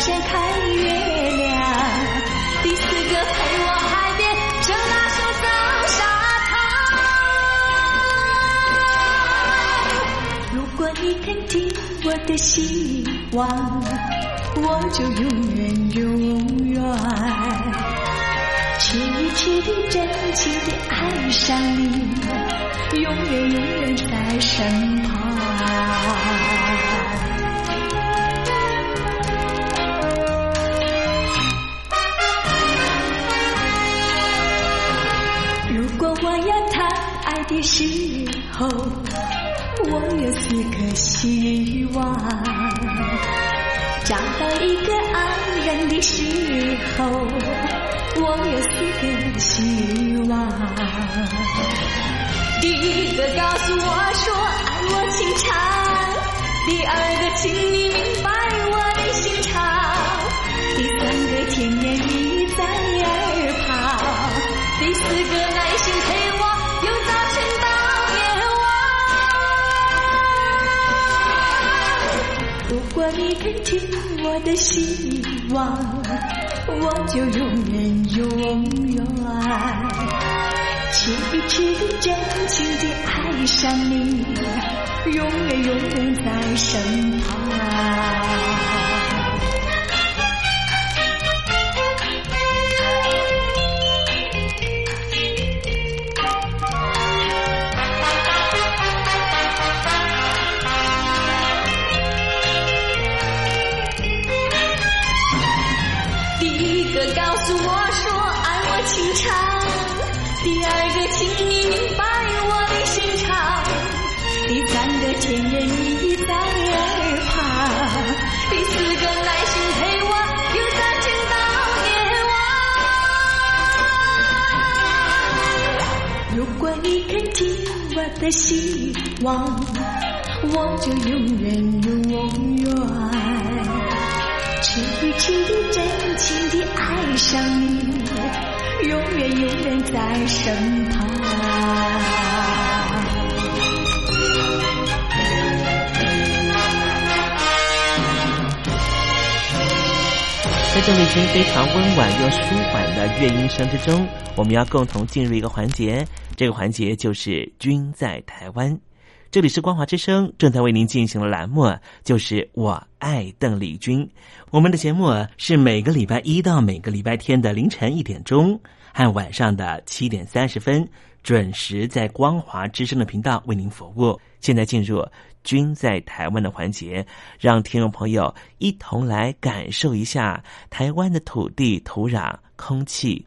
上看月亮，第四个陪我海边乘大手走沙滩。如果你肯听我的希望，我就永远永远。痴痴的、真情的爱上你，永远永远在身旁。的时候，我有四个希望；找到一个爱人的时候，我有四个希望。第一个告诉我说爱我情长，第二个请你明白我果你肯听我的希望。我就永远永远痴痴的、真情的爱上你，永远永远在身旁。的希望，我就永远永远。痴痴的、真情的爱上你，永远永远在身旁。在邓丽君非常温婉又舒缓的乐音声之中，我们要共同进入一个环节，这个环节就是“君在台湾”。这里是光华之声正在为您进行的栏目，就是我爱邓丽君。我们的节目是每个礼拜一到每个礼拜天的凌晨一点钟和晚上的七点三十分，准时在光华之声的频道为您服务。现在进入“君在台湾”的环节，让听众朋友一同来感受一下台湾的土地、土壤、空气。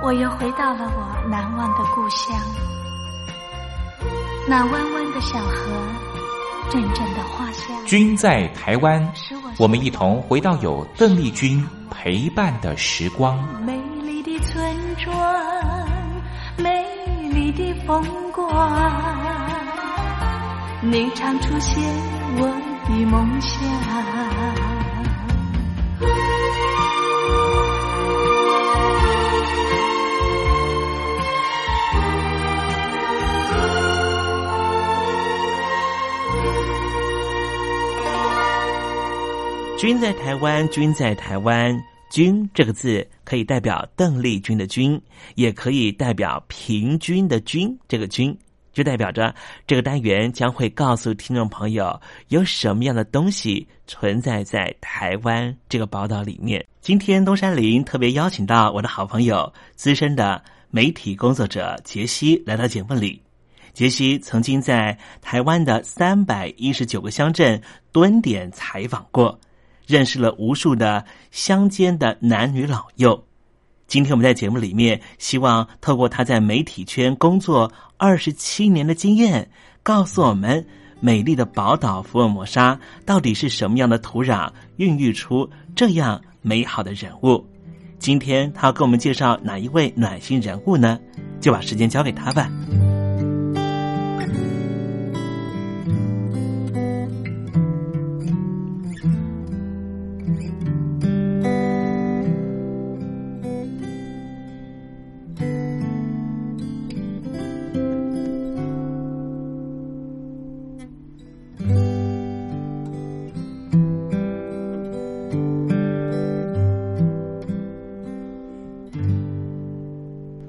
我又回到了我难忘的故乡，那弯弯的小河，阵阵的花香。君在台湾，我们一同回到有邓丽君陪伴的时光。美丽的村庄。美丽的风光，你常出现我的梦乡。君在台湾，君在台湾。君这个字可以代表邓丽君的君，也可以代表平均的均。这个均就代表着这个单元将会告诉听众朋友有什么样的东西存在在台湾这个宝岛里面。今天东山林特别邀请到我的好朋友、资深的媒体工作者杰西来到节目里。杰西曾经在台湾的三百一十九个乡镇蹲点采访过。认识了无数的乡间的男女老幼。今天我们在节目里面，希望透过他在媒体圈工作二十七年的经验，告诉我们美丽的宝岛福尔摩沙到底是什么样的土壤，孕育出这样美好的人物。今天他要给我们介绍哪一位暖心人物呢？就把时间交给他吧。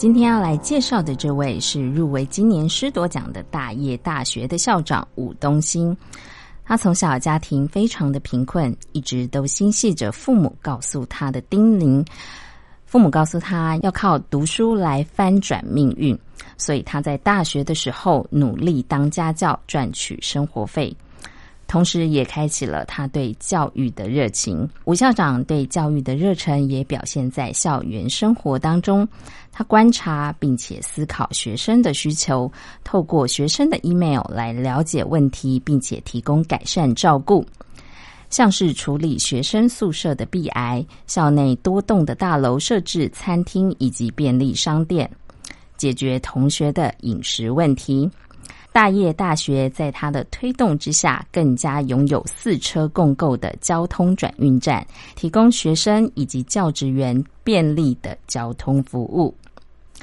今天要来介绍的这位是入围今年师铎奖的大业大学的校长武东兴。他从小家庭非常的贫困，一直都心系着父母告诉他的叮咛。父母告诉他要靠读书来翻转命运，所以他在大学的时候努力当家教赚取生活费。同时，也开启了他对教育的热情。吴校长对教育的热忱也表现在校园生活当中。他观察并且思考学生的需求，透过学生的 email 来了解问题，并且提供改善照顾。像是处理学生宿舍的壁癌，校内多栋的大楼设置餐厅以及便利商店，解决同学的饮食问题。大业大学在他的推动之下，更加拥有四车共构的交通转运站，提供学生以及教职员便利的交通服务。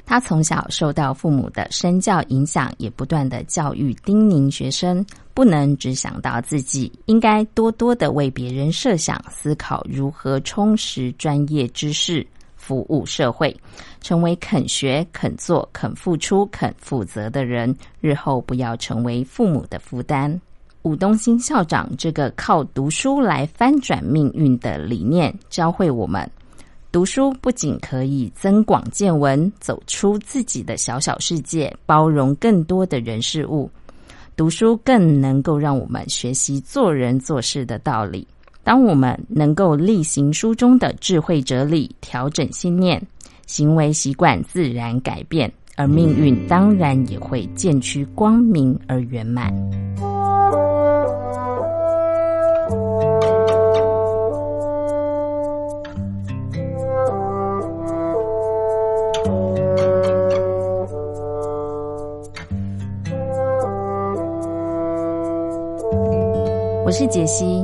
他从小受到父母的身教影响，也不断的教育叮咛学生，不能只想到自己，应该多多的为别人设想，思考如何充实专业知识。服务社会，成为肯学、肯做、肯付出、肯负责的人，日后不要成为父母的负担。武东兴校长这个靠读书来翻转命运的理念，教会我们：读书不仅可以增广见闻，走出自己的小小世界，包容更多的人事物；读书更能够让我们学习做人做事的道理。当我们能够例行书中的智慧哲理，调整信念，行为习惯自然改变，而命运当然也会渐趋光明而圆满。我是杰西。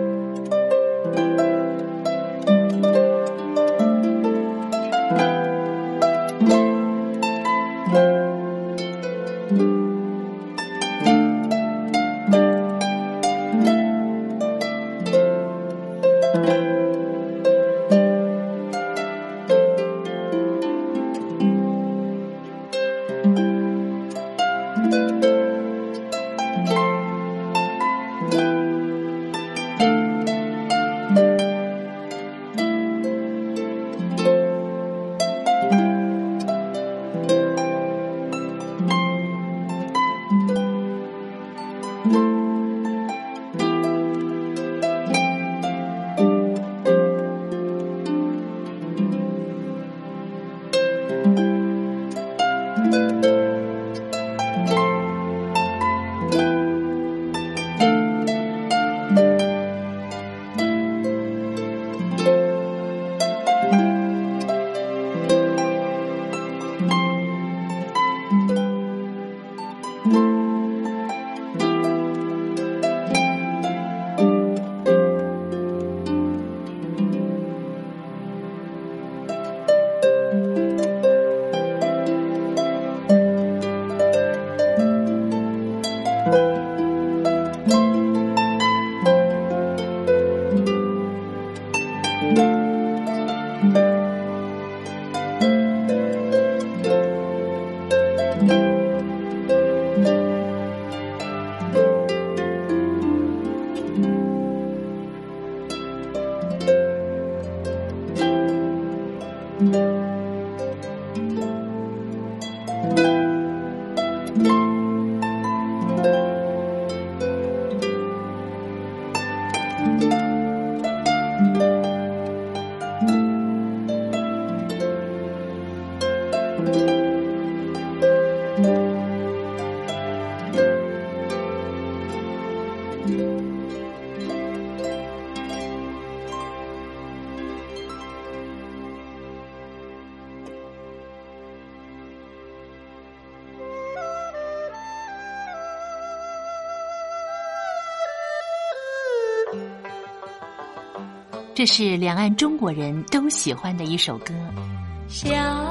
这是两岸中国人都喜欢的一首歌。小